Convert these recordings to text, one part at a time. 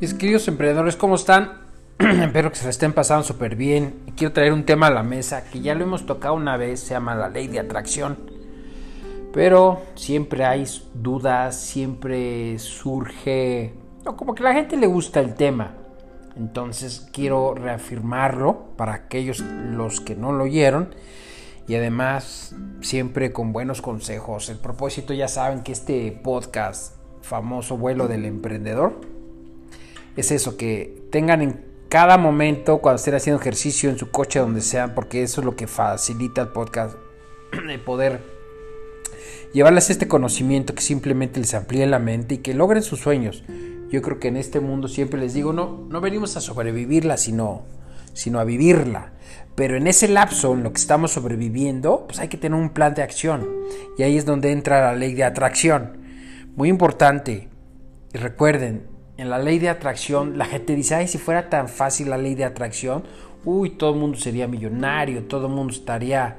Mis queridos emprendedores, ¿cómo están? Espero que se la estén pasando súper bien. Quiero traer un tema a la mesa que ya lo hemos tocado una vez, se llama la ley de atracción. Pero siempre hay dudas, siempre surge... Como que a la gente le gusta el tema. Entonces quiero reafirmarlo para aquellos los que no lo oyeron. Y además siempre con buenos consejos. El propósito ya saben que este podcast famoso vuelo del emprendedor es eso, que tengan en cada momento cuando estén haciendo ejercicio en su coche, donde sea, porque eso es lo que facilita el podcast, de poder llevarles este conocimiento que simplemente les amplíe la mente y que logren sus sueños. Yo creo que en este mundo siempre les digo, no, no venimos a sobrevivirla, sino, sino a vivirla. Pero en ese lapso, en lo que estamos sobreviviendo, pues hay que tener un plan de acción. Y ahí es donde entra la ley de atracción. Muy importante. Y recuerden, en la ley de atracción, la gente dice, si fuera tan fácil la ley de atracción, uy, todo el mundo sería millonario, todo el mundo estaría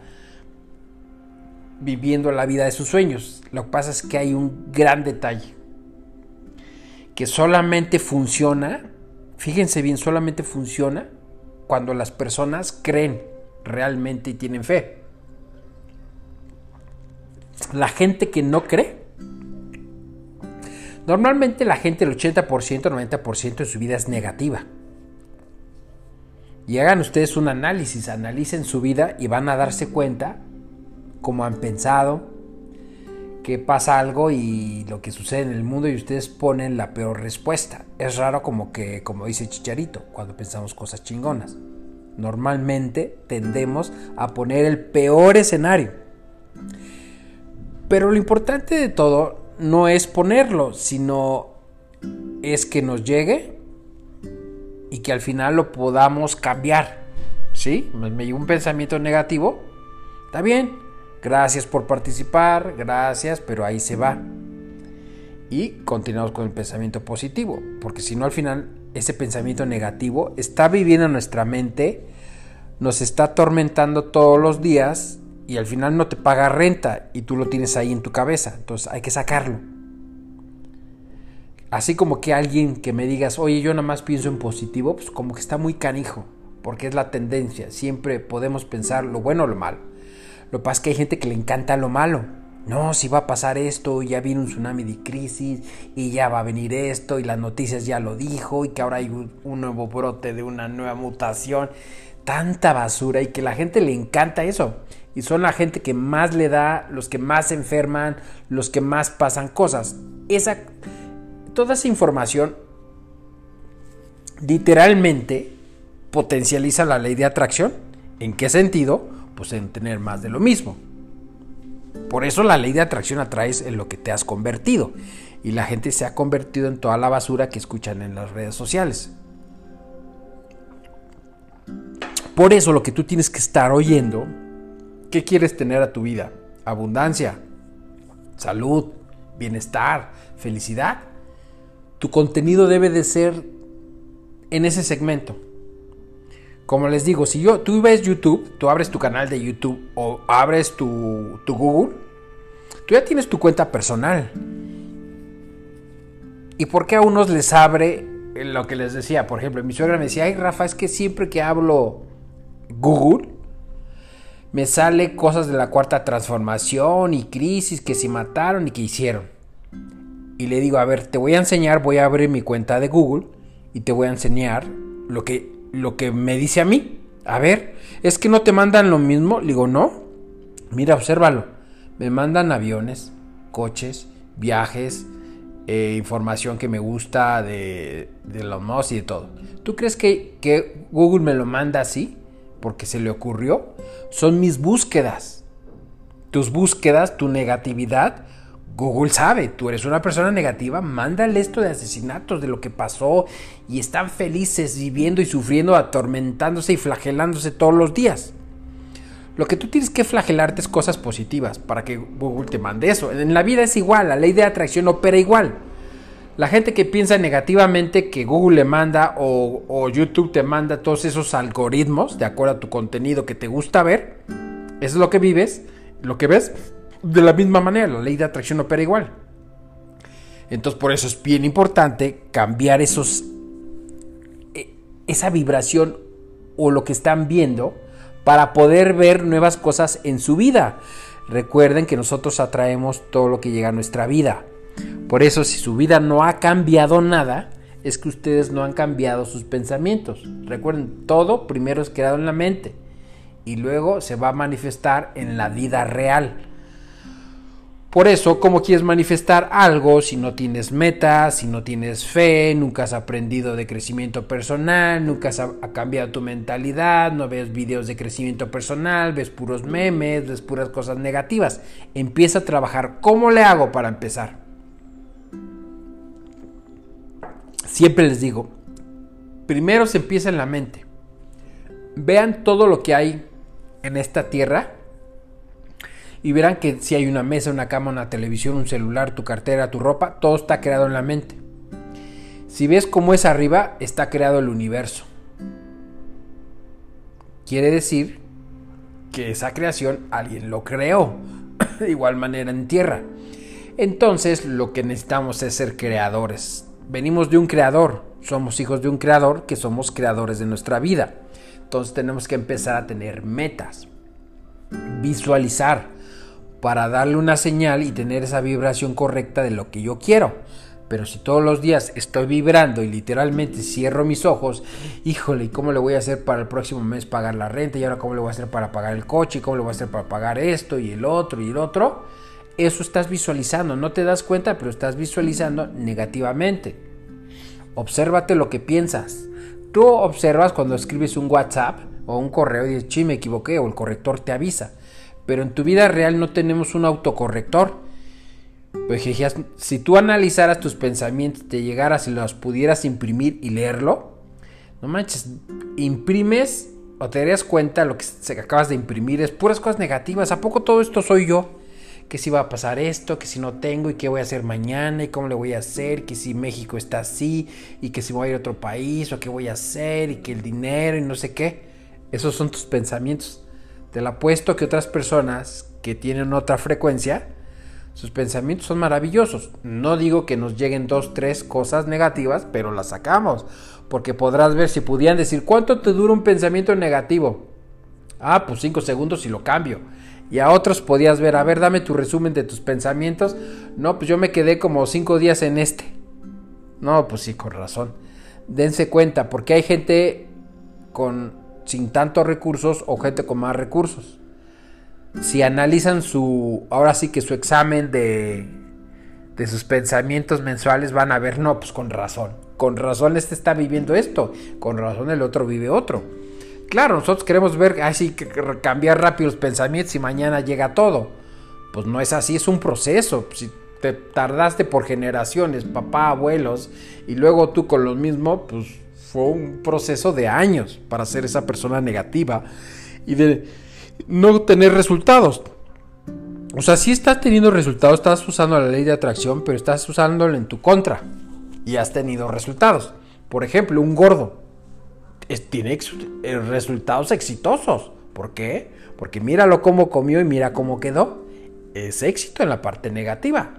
viviendo la vida de sus sueños. Lo que pasa es que hay un gran detalle, que solamente funciona, fíjense bien, solamente funciona cuando las personas creen realmente y tienen fe. La gente que no cree, Normalmente la gente, el 80%, 90% de su vida es negativa. Y hagan ustedes un análisis, analicen su vida y van a darse cuenta cómo han pensado, que pasa algo y lo que sucede en el mundo y ustedes ponen la peor respuesta. Es raro como que, como dice Chicharito, cuando pensamos cosas chingonas. Normalmente tendemos a poner el peor escenario. Pero lo importante de todo no es ponerlo, sino es que nos llegue y que al final lo podamos cambiar. ¿Sí? Me llegó un pensamiento negativo. Está bien. Gracias por participar. Gracias, pero ahí se va. Y continuamos con el pensamiento positivo. Porque si no, al final, ese pensamiento negativo está viviendo en nuestra mente. Nos está atormentando todos los días y al final no te paga renta y tú lo tienes ahí en tu cabeza. Entonces hay que sacarlo. Así como que alguien que me digas, oye, yo nada más pienso en positivo, pues como que está muy canijo, porque es la tendencia. Siempre podemos pensar lo bueno o lo malo. Lo que pasa es que hay gente que le encanta lo malo. No, si va a pasar esto, ya viene un tsunami de crisis y ya va a venir esto y las noticias ya lo dijo y que ahora hay un nuevo brote de una nueva mutación. Tanta basura y que la gente le encanta eso y son la gente que más le da, los que más se enferman, los que más pasan cosas. Esa, toda esa información literalmente potencializa la ley de atracción. ¿En qué sentido? Pues en tener más de lo mismo. Por eso la ley de atracción atraes en lo que te has convertido. Y la gente se ha convertido en toda la basura que escuchan en las redes sociales. Por eso lo que tú tienes que estar oyendo ¿Qué quieres tener a tu vida? Abundancia, salud, bienestar, felicidad. Tu contenido debe de ser en ese segmento. Como les digo, si yo, tú ves YouTube, tú abres tu canal de YouTube o abres tu, tu Google, tú ya tienes tu cuenta personal. ¿Y por qué a unos les abre lo que les decía? Por ejemplo, mi suegra me decía, ay Rafa, es que siempre que hablo Google, me sale cosas de la cuarta transformación y crisis que se mataron y que hicieron. Y le digo, a ver, te voy a enseñar, voy a abrir mi cuenta de Google y te voy a enseñar lo que, lo que me dice a mí. A ver, es que no te mandan lo mismo. Le digo, no. Mira, obsérvalo. Me mandan aviones, coches, viajes, eh, información que me gusta de, de los mods y de todo. ¿Tú crees que, que Google me lo manda así? porque se le ocurrió, son mis búsquedas. Tus búsquedas, tu negatividad, Google sabe, tú eres una persona negativa, mándale esto de asesinatos, de lo que pasó, y están felices viviendo y sufriendo, atormentándose y flagelándose todos los días. Lo que tú tienes que flagelarte es cosas positivas para que Google te mande eso. En la vida es igual, la ley de atracción opera igual. La gente que piensa negativamente que Google le manda o, YouTube te manda todos esos algoritmos de acuerdo a tu contenido que te gusta ver, eso es lo que vives, lo que ves, de la misma manera, la ley de atracción opera igual. Entonces por eso es bien importante cambiar esos esa vibración o lo que están viendo para poder ver nuevas cosas en su vida. Recuerden que nosotros atraemos todo lo que llega a nuestra vida. Por eso si su vida no ha cambiado nada, es que ustedes no han cambiado sus pensamientos. Recuerden, todo primero es creado en la mente y luego se va a manifestar en la vida real. Por eso, ¿cómo quieres manifestar algo si no tienes metas, si no tienes fe, nunca has aprendido de crecimiento personal, nunca has cambiado tu mentalidad, no ves videos de crecimiento personal, ves puros memes, ves puras cosas negativas? Empieza a trabajar. ¿Cómo le hago para empezar? Siempre les digo, primero se empieza en la mente. Vean todo lo que hay en esta tierra y verán que si hay una mesa, una cama, una televisión, un celular, tu cartera, tu ropa, todo está creado en la mente. Si ves cómo es arriba, está creado el universo. Quiere decir que esa creación alguien lo creó. de igual manera en tierra. Entonces lo que necesitamos es ser creadores. Venimos de un creador. Somos hijos de un creador que somos creadores de nuestra vida. Entonces tenemos que empezar a tener metas. Visualizar para darle una señal y tener esa vibración correcta de lo que yo quiero. Pero si todos los días estoy vibrando y literalmente cierro mis ojos, híjole, ¿y cómo le voy a hacer para el próximo mes pagar la renta? ¿Y ahora cómo le voy a hacer para pagar el coche? ¿Y cómo le voy a hacer para pagar esto y el otro y el otro? Eso estás visualizando, no te das cuenta, pero estás visualizando negativamente. Obsérvate lo que piensas. Tú observas cuando escribes un WhatsApp o un correo y dices, chi, me equivoqué, o el corrector te avisa pero en tu vida real no tenemos un autocorrector. Pues si tú analizaras tus pensamientos, te llegaras y los pudieras imprimir y leerlo, no manches, imprimes o te darías cuenta lo que acabas de imprimir es puras cosas negativas. ¿A poco todo esto soy yo? Que si va a pasar esto, que si no tengo y qué voy a hacer mañana y cómo le voy a hacer, que si México está así y que si voy a ir a otro país o qué voy a hacer y que el dinero y no sé qué. Esos son tus pensamientos. Te lo apuesto que otras personas que tienen otra frecuencia, sus pensamientos son maravillosos. No digo que nos lleguen dos, tres cosas negativas, pero las sacamos. Porque podrás ver si pudieran decir, ¿cuánto te dura un pensamiento negativo? Ah, pues cinco segundos y lo cambio. Y a otros podías ver, a ver, dame tu resumen de tus pensamientos. No, pues yo me quedé como cinco días en este. No, pues sí, con razón. Dense cuenta, porque hay gente con sin tantos recursos o gente con más recursos. Si analizan su, ahora sí que su examen de, de sus pensamientos mensuales van a ver, no, pues con razón. Con razón este está viviendo esto, con razón el otro vive otro. Claro, nosotros queremos ver así que cambiar rápido los pensamientos y mañana llega todo. Pues no es así, es un proceso. Si te tardaste por generaciones, papá, abuelos, y luego tú con lo mismo, pues fue un proceso de años para ser esa persona negativa y de no tener resultados. O sea, si estás teniendo resultados, estás usando la ley de atracción, pero estás usándolo en tu contra y has tenido resultados. Por ejemplo, un gordo tiene eh, resultados exitosos. ¿Por qué? Porque míralo cómo comió y mira cómo quedó. Es éxito en la parte negativa.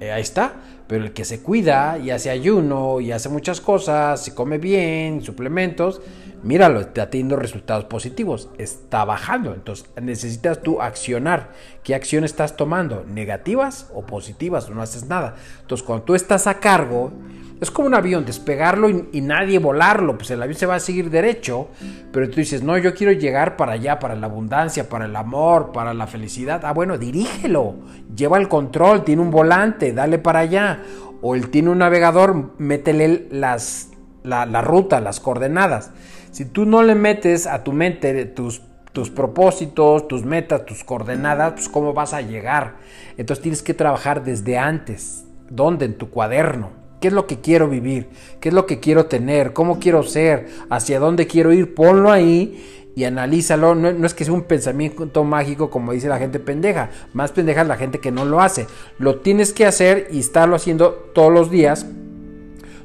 Eh, ahí está. Pero el que se cuida y hace ayuno y hace muchas cosas, se come bien, suplementos, míralo, está teniendo resultados positivos, está bajando. Entonces necesitas tú accionar. ¿Qué acción estás tomando? ¿Negativas o positivas? No haces nada. Entonces cuando tú estás a cargo, es como un avión, despegarlo y, nadie volarlo, pues el avión se va a seguir derecho, pero tú dices, no, yo quiero llegar para allá, para la abundancia, para el amor, para la felicidad. Ah, bueno, dirígelo, lleva el control, tiene un volante, dale para allá. O él tiene un navegador, métele las, la, ruta, las coordenadas. Si tú no le metes a tu mente tus tus propósitos, tus metas, tus coordenadas, pues cómo vas a llegar. Entonces tienes que trabajar desde antes. ¿Dónde? En tu cuaderno. ¿Qué es lo que quiero vivir? ¿Qué es lo que quiero tener? ¿Cómo quiero ser? ¿Hacia dónde quiero ir? Ponlo ahí y analízalo. No, es que sea un pensamiento mágico como dice la gente pendeja. Más pendeja es la gente que no lo hace. Lo tienes que hacer y estarlo haciendo todos los días.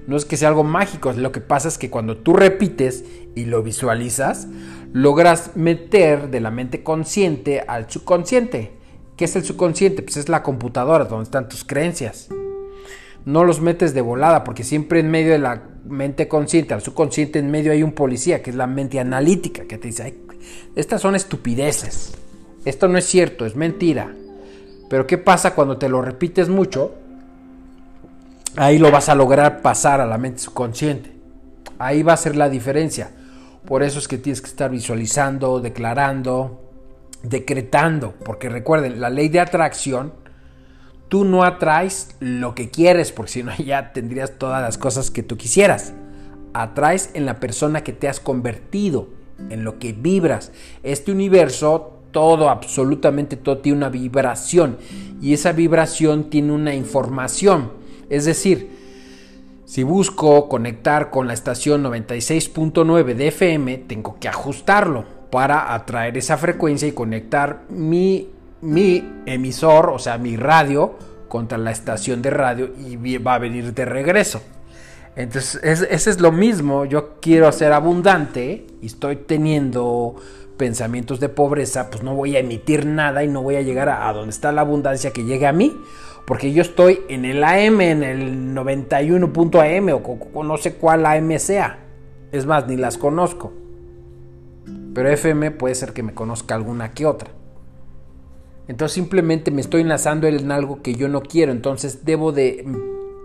No es que sea algo mágico. Lo que pasa es que cuando tú repites y lo visualizas, logras meter de la mente consciente al subconsciente. ¿Qué es el subconsciente? Pues es la computadora donde están tus creencias no los metes de volada, porque siempre en medio de la mente consciente, al subconsciente, en medio hay un policía, que es la mente analítica, que te dice, estas son estupideces, esto no es cierto, es mentira. Pero ¿qué pasa cuando te lo repites mucho? Ahí lo vas a lograr pasar a la mente subconsciente. Ahí va a ser la diferencia. Por eso es que tienes que estar visualizando, declarando, decretando. Porque recuerden, la ley de atracción, tú no atraes lo que quieres, porque si no ya tendrías todas las cosas que tú quisieras. Atraes en la persona que te has convertido, en lo que vibras. Este universo, todo, absolutamente todo tiene una vibración. Y esa vibración tiene una información. Es decir, si busco conectar con la estación 96.9 de FM, tengo que ajustarlo para atraer esa frecuencia y conectar mi, mi emisor, o sea, mi radio, contra la estación de radio y va a venir de regreso. Entonces, ese es lo mismo. Yo quiero ser abundante y estoy teniendo pensamientos de pobreza, pues no voy a emitir nada y no voy a llegar a, donde está la abundancia que llegue a mí porque yo estoy en el AM, en el 91.am o, o no sé cuál AM sea. Es más, ni las conozco. Pero FM puede ser que me conozca alguna que otra. Entonces simplemente me estoy enlazando en algo que yo no quiero. Entonces debo de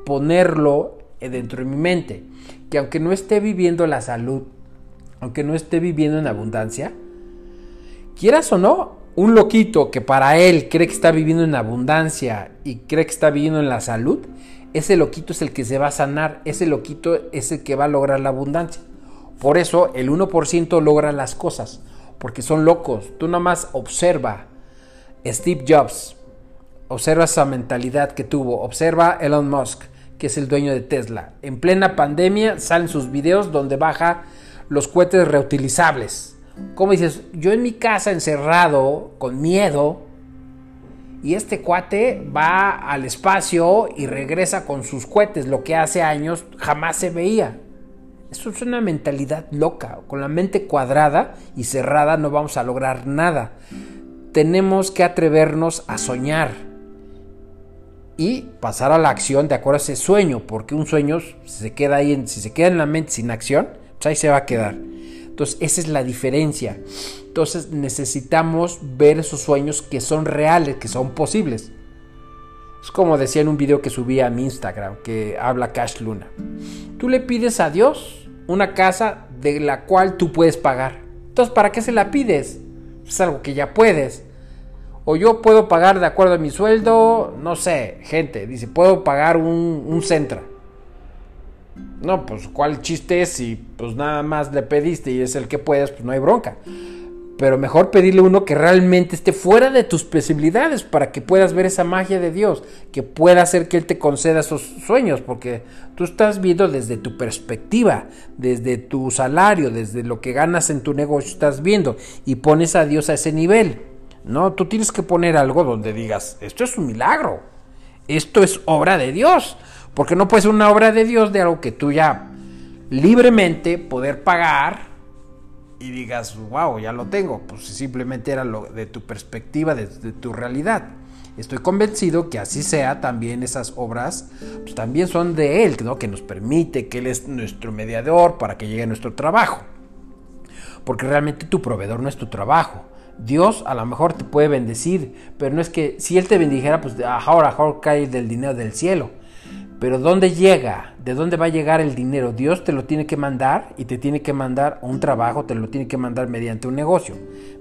ponerlo dentro de mi mente. Que aunque no esté viviendo la salud, aunque no esté viviendo en abundancia, quieras o no, un loquito que para él cree que está viviendo en abundancia y cree que está viviendo en la salud, ese loquito es el que se va a sanar, ese loquito es el que va a lograr la abundancia. Por eso el 1% logra las cosas, porque son locos. Tú nada más observa Steve Jobs, observa esa mentalidad que tuvo, observa Elon Musk, que es el dueño de Tesla. En plena pandemia salen sus videos donde baja los cohetes reutilizables como dices, yo en mi casa encerrado, con miedo, y este cuate va al espacio y regresa con sus cohetes, lo que hace años jamás se veía. Eso es una mentalidad loca. Con la mente cuadrada y cerrada no vamos a lograr nada. Tenemos que atrevernos a soñar y pasar a la acción de acuerdo a ese sueño, porque un sueño si se queda ahí, si se queda en la mente sin acción, pues ahí se va a quedar. Entonces, esa es la diferencia. Entonces, necesitamos ver esos sueños que son reales, que son posibles. Es como decía en un video que subí a mi Instagram, que habla Cash Luna. Tú le pides a Dios una casa de la cual tú puedes pagar. Entonces, ¿para qué se la pides? Es algo que ya puedes. O yo puedo pagar de acuerdo a mi sueldo, no sé, gente, dice, puedo pagar un, un Centra. No, pues cuál chiste es si pues nada más le pediste y es el que puedes, pues no hay bronca. Pero mejor pedirle uno que realmente esté fuera de tus posibilidades para que puedas ver esa magia de Dios, que pueda hacer que Él te conceda esos sueños, porque tú estás viendo desde tu perspectiva, desde tu salario, desde lo que ganas en tu negocio, estás viendo y pones a Dios a ese nivel. No, tú tienes que poner algo donde digas, esto es un milagro, esto es obra de Dios. Porque no puede ser una obra de Dios de algo que tú ya libremente poder pagar y digas, wow, ya lo tengo. Pues simplemente era lo de tu perspectiva, de, tu realidad. Estoy convencido que así sea también esas obras, pues también son de Él, ¿no? que nos permite, que Él es nuestro mediador para que llegue nuestro trabajo. Porque realmente tu proveedor no es tu trabajo. Dios a lo mejor te puede bendecir, pero no es que si Él te bendijera, pues ahora, ahora cae del dinero del cielo. Pero ¿dónde llega? ¿De dónde va a llegar el dinero? Dios te lo tiene que mandar y te tiene que mandar un trabajo, te lo tiene que mandar mediante un negocio.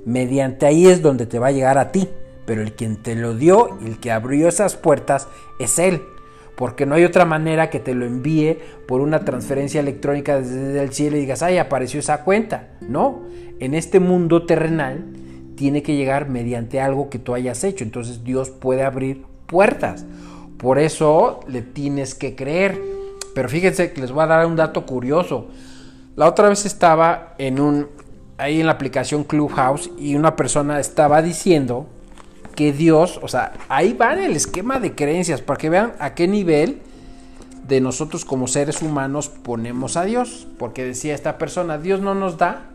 Mediante ahí es donde te va a llegar a ti. Pero el quien te lo dio el que abrió esas puertas es Él. Porque no hay otra manera que te lo envíe por una transferencia electrónica desde el cielo y digas, ay, apareció esa cuenta. No, en este mundo terrenal tiene que llegar mediante algo que tú hayas hecho. Entonces Dios puede abrir puertas. Por eso le tienes que creer. Pero fíjense que les voy a dar un dato curioso. La otra vez estaba en un ahí en la aplicación Clubhouse y una persona estaba diciendo que Dios, o sea, ahí va en el esquema de creencias para que vean a qué nivel de nosotros como seres humanos ponemos a Dios, porque decía esta persona, Dios no nos da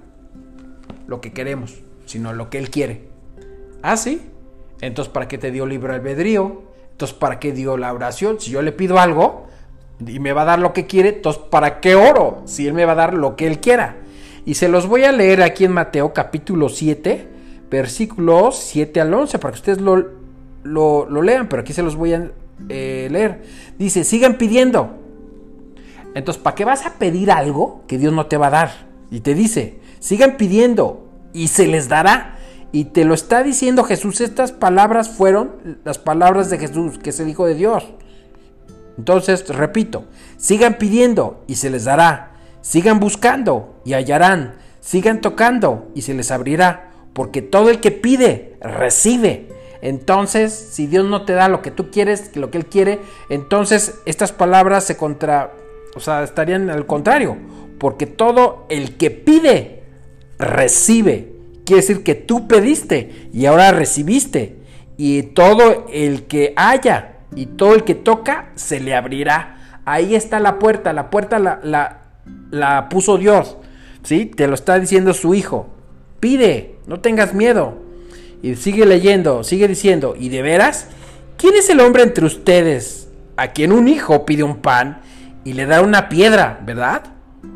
lo que queremos, sino lo que él quiere. Ah, sí. Entonces, ¿para qué te dio libre albedrío? Entonces, ¿para qué dio la oración? Si yo le pido algo, y me va a dar lo que quiere, entonces ¿para qué oro si Él me va a dar lo que Él quiera? Y se los voy a leer aquí en Mateo capítulo 7, versículos 7 al 11, para que ustedes lo, lo, lean, pero aquí se los voy a eh, leer. Dice, sigan pidiendo. Entonces, ¿para qué vas a pedir algo que Dios no te va a dar? Y te dice, sigan pidiendo y se les dará. Y te lo está diciendo Jesús. Estas palabras fueron las palabras de Jesús, que es el Hijo de Dios. Entonces, repito, sigan pidiendo y se les dará. Sigan buscando y hallarán. Sigan tocando y se les abrirá. Porque todo el que pide, recibe. Entonces, si Dios no te da lo que tú quieres, lo que Él quiere, entonces estas palabras se contra... O sea, estarían al contrario. Porque todo el que pide, recibe. Quiere decir que tú pediste y ahora recibiste. Y todo el que haya y todo el que toca, se le abrirá. Ahí está la puerta. La puerta la, la, puso Dios. ¿Sí? Te lo está diciendo su hijo. Pide, no tengas miedo. Y sigue leyendo, sigue diciendo, ¿y de veras? ¿Quién es el hombre entre ustedes a quien un hijo pide un pan y le da una piedra, verdad?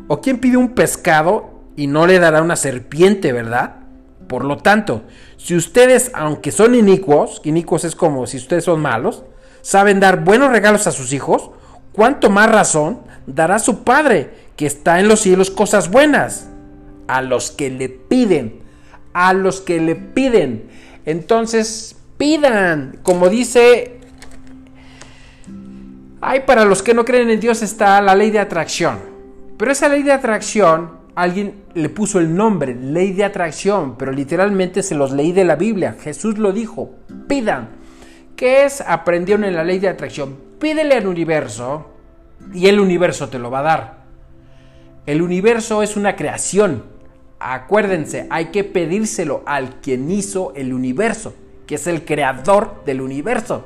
¿O quién pide un pescado y no le dará una serpiente, verdad? Por lo tanto, si ustedes, aunque son inicuos, inicuos es como si ustedes son malos, saben dar buenos regalos a sus hijos, ¿cuánto más razón dará su Padre que está en los cielos cosas buenas? A los que le piden, a los que le piden. Entonces, pidan, como dice, hay para los que no creen en Dios está la ley de atracción. Pero esa ley de atracción alguien le puso el nombre, ley de atracción, pero literalmente se los leí de la Biblia. Jesús lo dijo, pidan. ¿Qué es? Aprendieron en la ley de atracción. Pídele al universo y el universo te lo va a dar. El universo es una creación. Acuérdense, hay que pedírselo al quien hizo el universo, que es el creador del universo.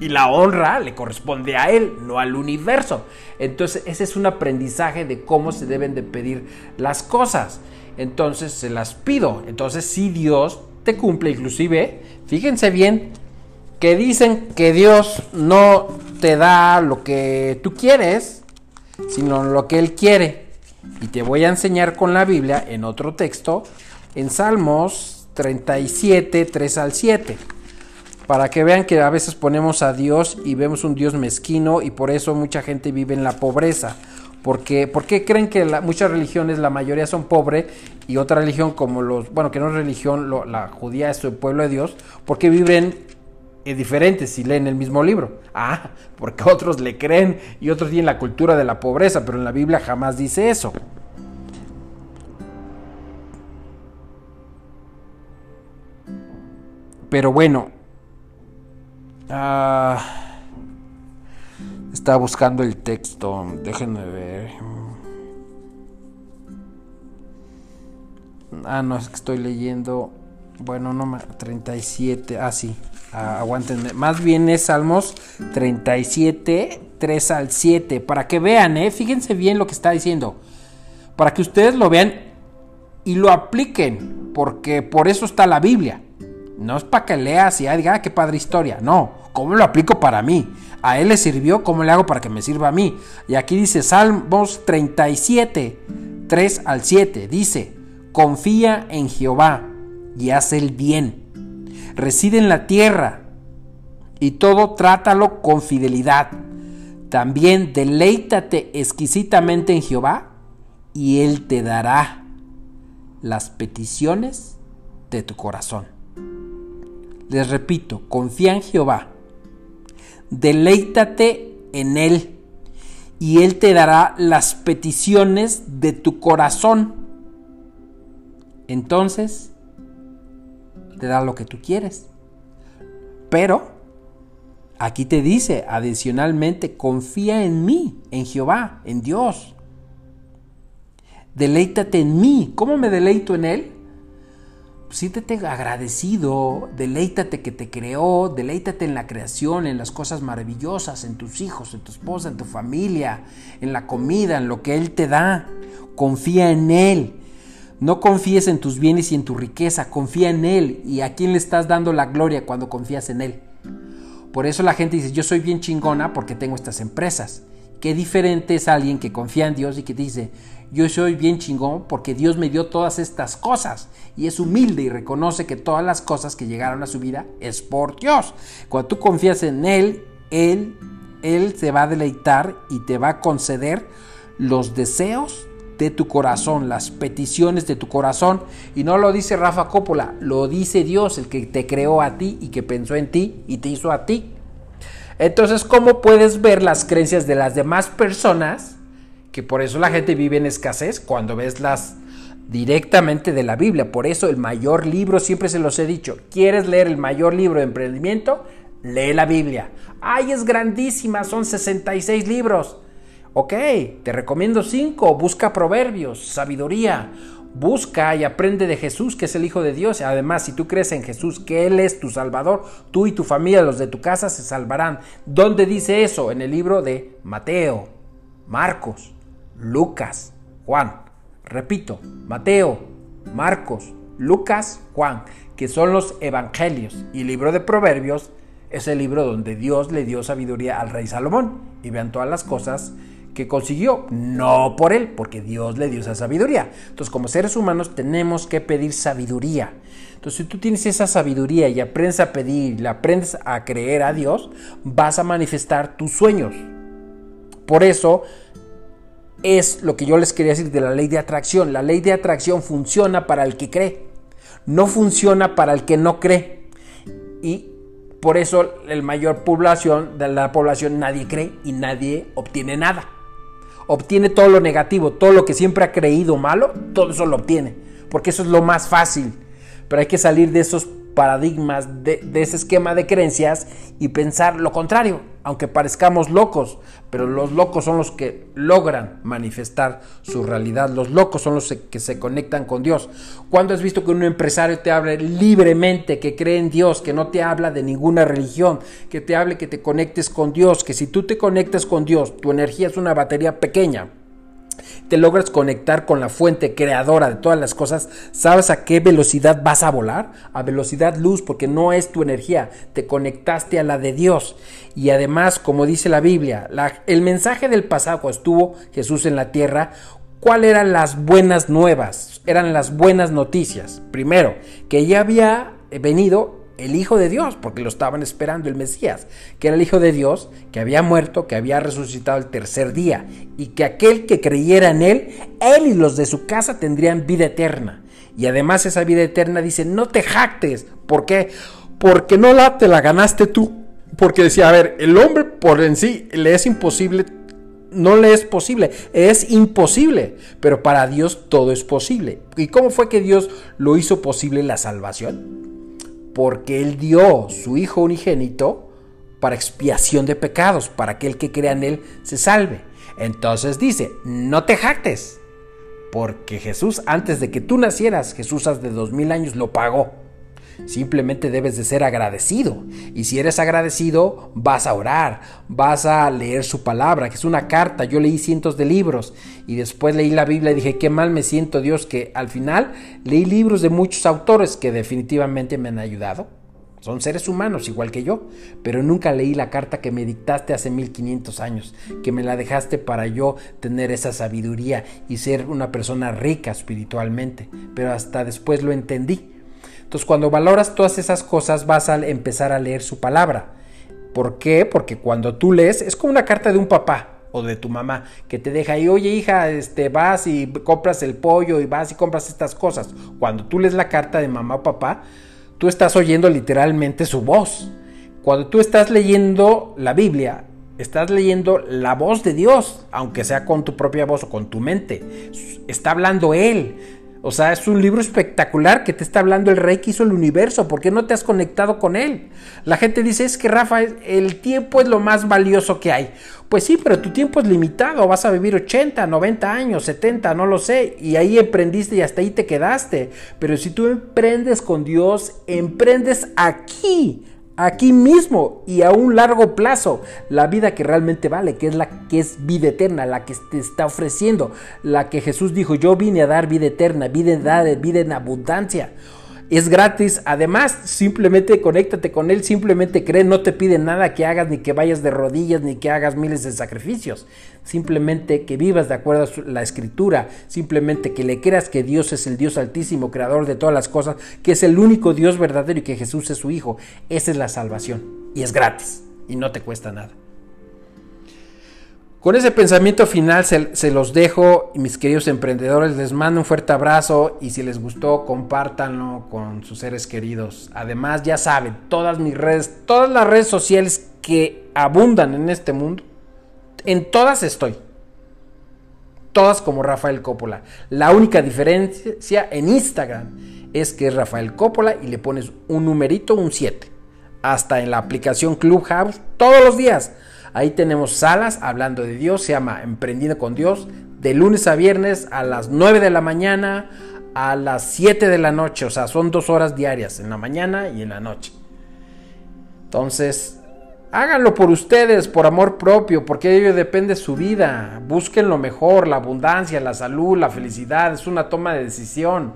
Y la honra le corresponde a él, no al universo. Entonces ese es un aprendizaje de cómo se deben de pedir las cosas. Entonces se las pido. Entonces si Dios te cumple, inclusive, fíjense bien, que dicen que Dios no te da lo que tú quieres, sino lo que Él quiere. Y te voy a enseñar con la Biblia en otro texto, en Salmos 37, 3 al 7 para que vean que a veces ponemos a Dios y vemos un Dios mezquino y por eso mucha gente vive en la pobreza. Porque, ¿Por qué creen que muchas religiones, la mayoría son pobres y otra religión como los, bueno, que no es religión, la judía es el pueblo de Dios, porque viven diferentes si leen el mismo libro? Ah, porque otros le creen y otros tienen la cultura de la pobreza, pero en la Biblia jamás dice eso. Pero bueno, Ah, estaba buscando el texto. Déjenme ver. Ah, no, es que estoy leyendo. Bueno, no, 37. Ah, sí. Ah, aguántenme. Más bien es Salmos 37, 3 al 7. Para que vean, ¿eh? Fíjense bien lo que está diciendo. Para que ustedes lo vean y lo apliquen. Porque por eso está la Biblia. No es para que leas y diga, ah, qué padre historia. No, ¿cómo lo aplico para mí? A él le sirvió, ¿cómo le hago para que me sirva a mí? Y aquí dice Salmos 37, 3 al 7. Dice, confía en Jehová y haz el bien. Reside en la tierra y todo trátalo con fidelidad. También deleítate exquisitamente en Jehová y Él te dará las peticiones de tu corazón. Les repito, confía en Jehová, deleítate en Él y Él te dará las peticiones de tu corazón. Entonces, te da lo que tú quieres. Pero, aquí te dice adicionalmente, confía en mí, en Jehová, en Dios. Deleítate en mí. ¿Cómo me deleito en Él? Siéntete agradecido, deleítate que te creó, deleítate en la creación, en las cosas maravillosas, en tus hijos, en tu esposa, en tu familia, en la comida, en lo que Él te da. Confía en Él. No confíes en tus bienes y en tu riqueza, confía en Él. ¿Y a quién le estás dando la gloria cuando confías en Él? Por eso la gente dice, yo soy bien chingona porque tengo estas empresas. Qué diferente es alguien que confía en Dios y que dice, yo soy bien chingón porque Dios me dio todas estas cosas. Y es humilde y reconoce que todas las cosas que llegaron a su vida es por Dios. Cuando tú confías en Él, Él, Él se va a deleitar y te va a conceder los deseos de tu corazón, las peticiones de tu corazón. Y no lo dice Rafa Coppola, lo dice Dios, el que te creó a ti y que pensó en ti y te hizo a ti. Entonces, ¿cómo puedes ver las creencias de las demás personas? Que por eso la gente vive en escasez cuando ves las directamente de la Biblia. Por eso el mayor libro, siempre se los he dicho, ¿quieres leer el mayor libro de emprendimiento? Lee la Biblia. ¡Ay, es grandísima! Son 66 libros. Ok, te recomiendo 5. Busca proverbios, sabiduría. Busca y aprende de Jesús, que es el Hijo de Dios. Además, si tú crees en Jesús, que Él es tu Salvador, tú y tu familia, los de tu casa, se salvarán. ¿Dónde dice eso? En el libro de Mateo, Marcos, Lucas, Juan. Repito, Mateo, Marcos, Lucas, Juan, que son los evangelios. Y el libro de Proverbios es el libro donde Dios le dio sabiduría al rey Salomón. Y vean todas las cosas que consiguió, no por él, porque Dios le dio esa sabiduría. Entonces, como seres humanos tenemos que pedir sabiduría. Entonces, si tú tienes esa sabiduría y aprendes a pedir, le aprendes a creer a Dios, vas a manifestar tus sueños. Por eso, es lo que yo les quería decir de la ley de atracción. La ley de atracción funciona para el que cree, no funciona para el que no cree. Y por eso la mayor población de la población nadie cree y nadie obtiene nada. Obtiene todo lo negativo, todo lo que siempre ha creído malo, todo eso lo obtiene, porque eso es lo más fácil. Pero hay que salir de esos paradigmas, de, ese esquema de creencias y pensar lo contrario, aunque parezcamos locos, pero los locos son los que logran manifestar su realidad, los locos son los que se conectan con Dios. ¿Cuándo has visto que un empresario te hable libremente, que cree en Dios, que no te habla de ninguna religión, que te hable que te conectes con Dios, que si tú te conectas con Dios, tu energía es una batería pequeña? Te logras conectar con la fuente creadora de todas las cosas, ¿sabes a qué velocidad vas a volar? A velocidad luz, porque no es tu energía, te conectaste a la de Dios. Y además, como dice la Biblia, el mensaje del pasado estuvo Jesús en la tierra, ¿cuáles eran las buenas nuevas? Eran las buenas noticias. Primero, que ya había venido el Hijo de Dios, porque lo estaban esperando el Mesías, que era el Hijo de Dios, que había muerto, que había resucitado el tercer día, y que aquel que creyera en Él, Él y los de su casa tendrían vida eterna. Y además esa vida eterna dice, no te jactes. ¿Por qué? Porque no la te la ganaste tú. Porque decía, a ver, el hombre por en sí le es imposible no le es posible, es imposible, pero para Dios todo es posible. ¿Y cómo fue que Dios lo hizo posible la salvación? Porque Él dio su Hijo unigénito para expiación de pecados, para que el que crea en Él se salve. Entonces dice, no te jactes, porque Jesús, antes de que tú nacieras, Jesús hace dos mil años lo pagó. Simplemente debes de ser agradecido. Y si eres agradecido, vas a orar, vas a leer su palabra, que es una carta. Yo leí cientos de libros y después leí la Biblia y dije, qué mal me siento Dios, que al final leí libros de muchos autores que definitivamente me han ayudado. Son seres humanos igual que yo, pero nunca leí la carta que me dictaste hace 1500 años, que me la dejaste para yo tener esa sabiduría y ser una persona rica espiritualmente, pero hasta después lo entendí. Entonces cuando valoras todas esas cosas vas a empezar a leer su palabra. ¿Por qué? Porque cuando tú lees es como una carta de un papá o de tu mamá que te deja ahí, oye hija, este, vas y compras el pollo y vas y compras estas cosas. Cuando tú lees la carta de mamá o papá, tú estás oyendo literalmente su voz. Cuando tú estás leyendo la Biblia, estás leyendo la voz de Dios, aunque sea con tu propia voz o con tu mente. Está hablando Él. O sea, es un libro espectacular que te está hablando el rey que hizo el universo. ¿Por qué no te has conectado con él? La gente dice, es que Rafa, el tiempo es lo más valioso que hay. Pues sí, pero tu tiempo es limitado. Vas a vivir 80, 90 años, 70, no lo sé. Y ahí emprendiste y hasta ahí te quedaste. Pero si tú emprendes con Dios, emprendes aquí aquí mismo y a un largo plazo la vida que realmente vale, que es la que es vida eterna, la que te está ofreciendo, la que Jesús dijo, yo vine a dar vida eterna, vine a dar vida en abundancia. Es gratis. Además, simplemente conéctate con Él, simplemente cree, no te pide nada que hagas, ni que vayas de rodillas, ni que hagas miles de sacrificios. Simplemente que vivas de acuerdo a la escritura, simplemente que le creas que Dios es el Dios altísimo, creador de todas las cosas, que es el único Dios verdadero y que Jesús es su Hijo. Esa es la salvación. Y es gratis. Y no te cuesta nada. Con ese pensamiento final se, los dejo, mis queridos emprendedores. Les mando un fuerte abrazo y si les gustó, compártanlo con sus seres queridos. Además, ya saben, todas mis redes, todas las redes sociales que abundan en este mundo, en todas estoy. Todas como Rafael Coppola. La única diferencia en Instagram es que es Rafael Coppola y le pones un numerito, un 7. Hasta en la aplicación Clubhouse, todos los días Ahí tenemos salas hablando de Dios, se llama Emprendiendo con Dios, de lunes a viernes a las 9 de la mañana a las 7 de la noche, o sea, son dos horas diarias, en la mañana y en la noche. Entonces, háganlo por ustedes, por amor propio, porque de ello depende su vida. Busquen lo mejor, la abundancia, la salud, la felicidad, es una toma de decisión.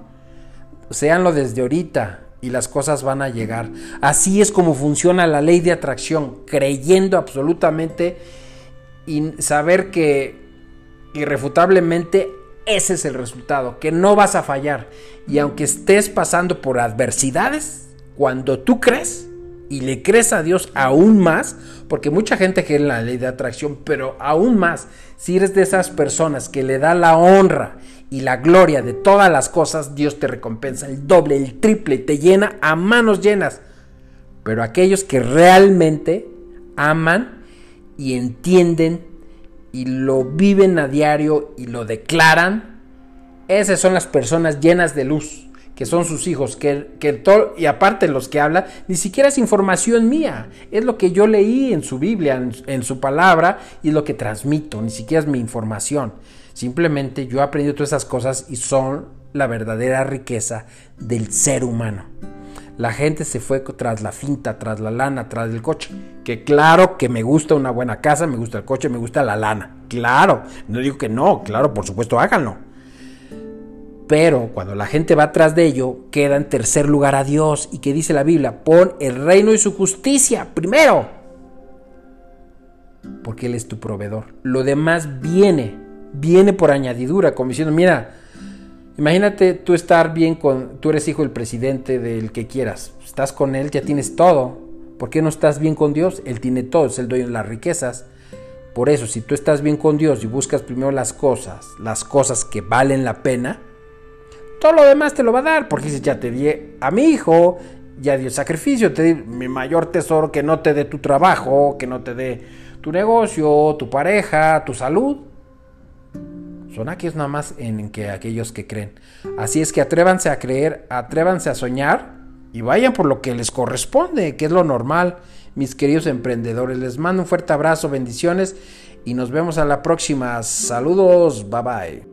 Seanlo desde ahorita y las cosas van a llegar. Así es como funciona la ley de atracción, creyendo absolutamente y saber que irrefutablemente ese es el resultado, que no vas a fallar. Y aunque estés pasando por adversidades, cuando tú crees y le crees a Dios aún más, porque mucha gente cree en la ley de atracción, pero aún más, si eres de esas personas que le da la honra y la gloria de todas las cosas, Dios te recompensa el doble, el triple, te llena a manos llenas. Pero aquellos que realmente aman y entienden y lo viven a diario y lo declaran, esas son las personas llenas de luz, que son sus hijos, que, que todo, y aparte los que hablan, ni siquiera es información mía, es lo que yo leí en su Biblia, en, en su palabra, y lo que transmito, ni siquiera es mi información. Simplemente yo he aprendido todas esas cosas y son la verdadera riqueza del ser humano. La gente se fue tras la finta, tras la lana, tras el coche. Que claro que me gusta una buena casa, me gusta el coche, me gusta la lana. Claro, no digo que no, claro, por supuesto háganlo. Pero cuando la gente va atrás de ello, queda en tercer lugar a Dios. ¿Y que dice la Biblia? Pon el reino y su justicia primero. Porque Él es tu proveedor. Lo demás viene viene por añadidura, como diciendo, mira, imagínate tú estar bien con, tú eres hijo del presidente del que quieras, estás con él, ya tienes todo. ¿Por qué no estás bien con Dios? Él tiene todo, es el dueño de las riquezas. Por eso, si tú estás bien con Dios y buscas primero las cosas, las cosas que valen la pena, todo lo demás te lo va a dar, porque dices, ya te di a mi hijo, ya di el sacrificio, te di mi mayor tesoro, que no te dé tu trabajo, que no te dé tu negocio, tu pareja, tu salud. Son aquellos nada más en que aquellos que creen. Así es que atrévanse a creer, atrévanse a soñar y vayan por lo que les corresponde, que es lo normal. Mis queridos emprendedores, les mando un fuerte abrazo, bendiciones y nos vemos a la próxima. Saludos, bye bye.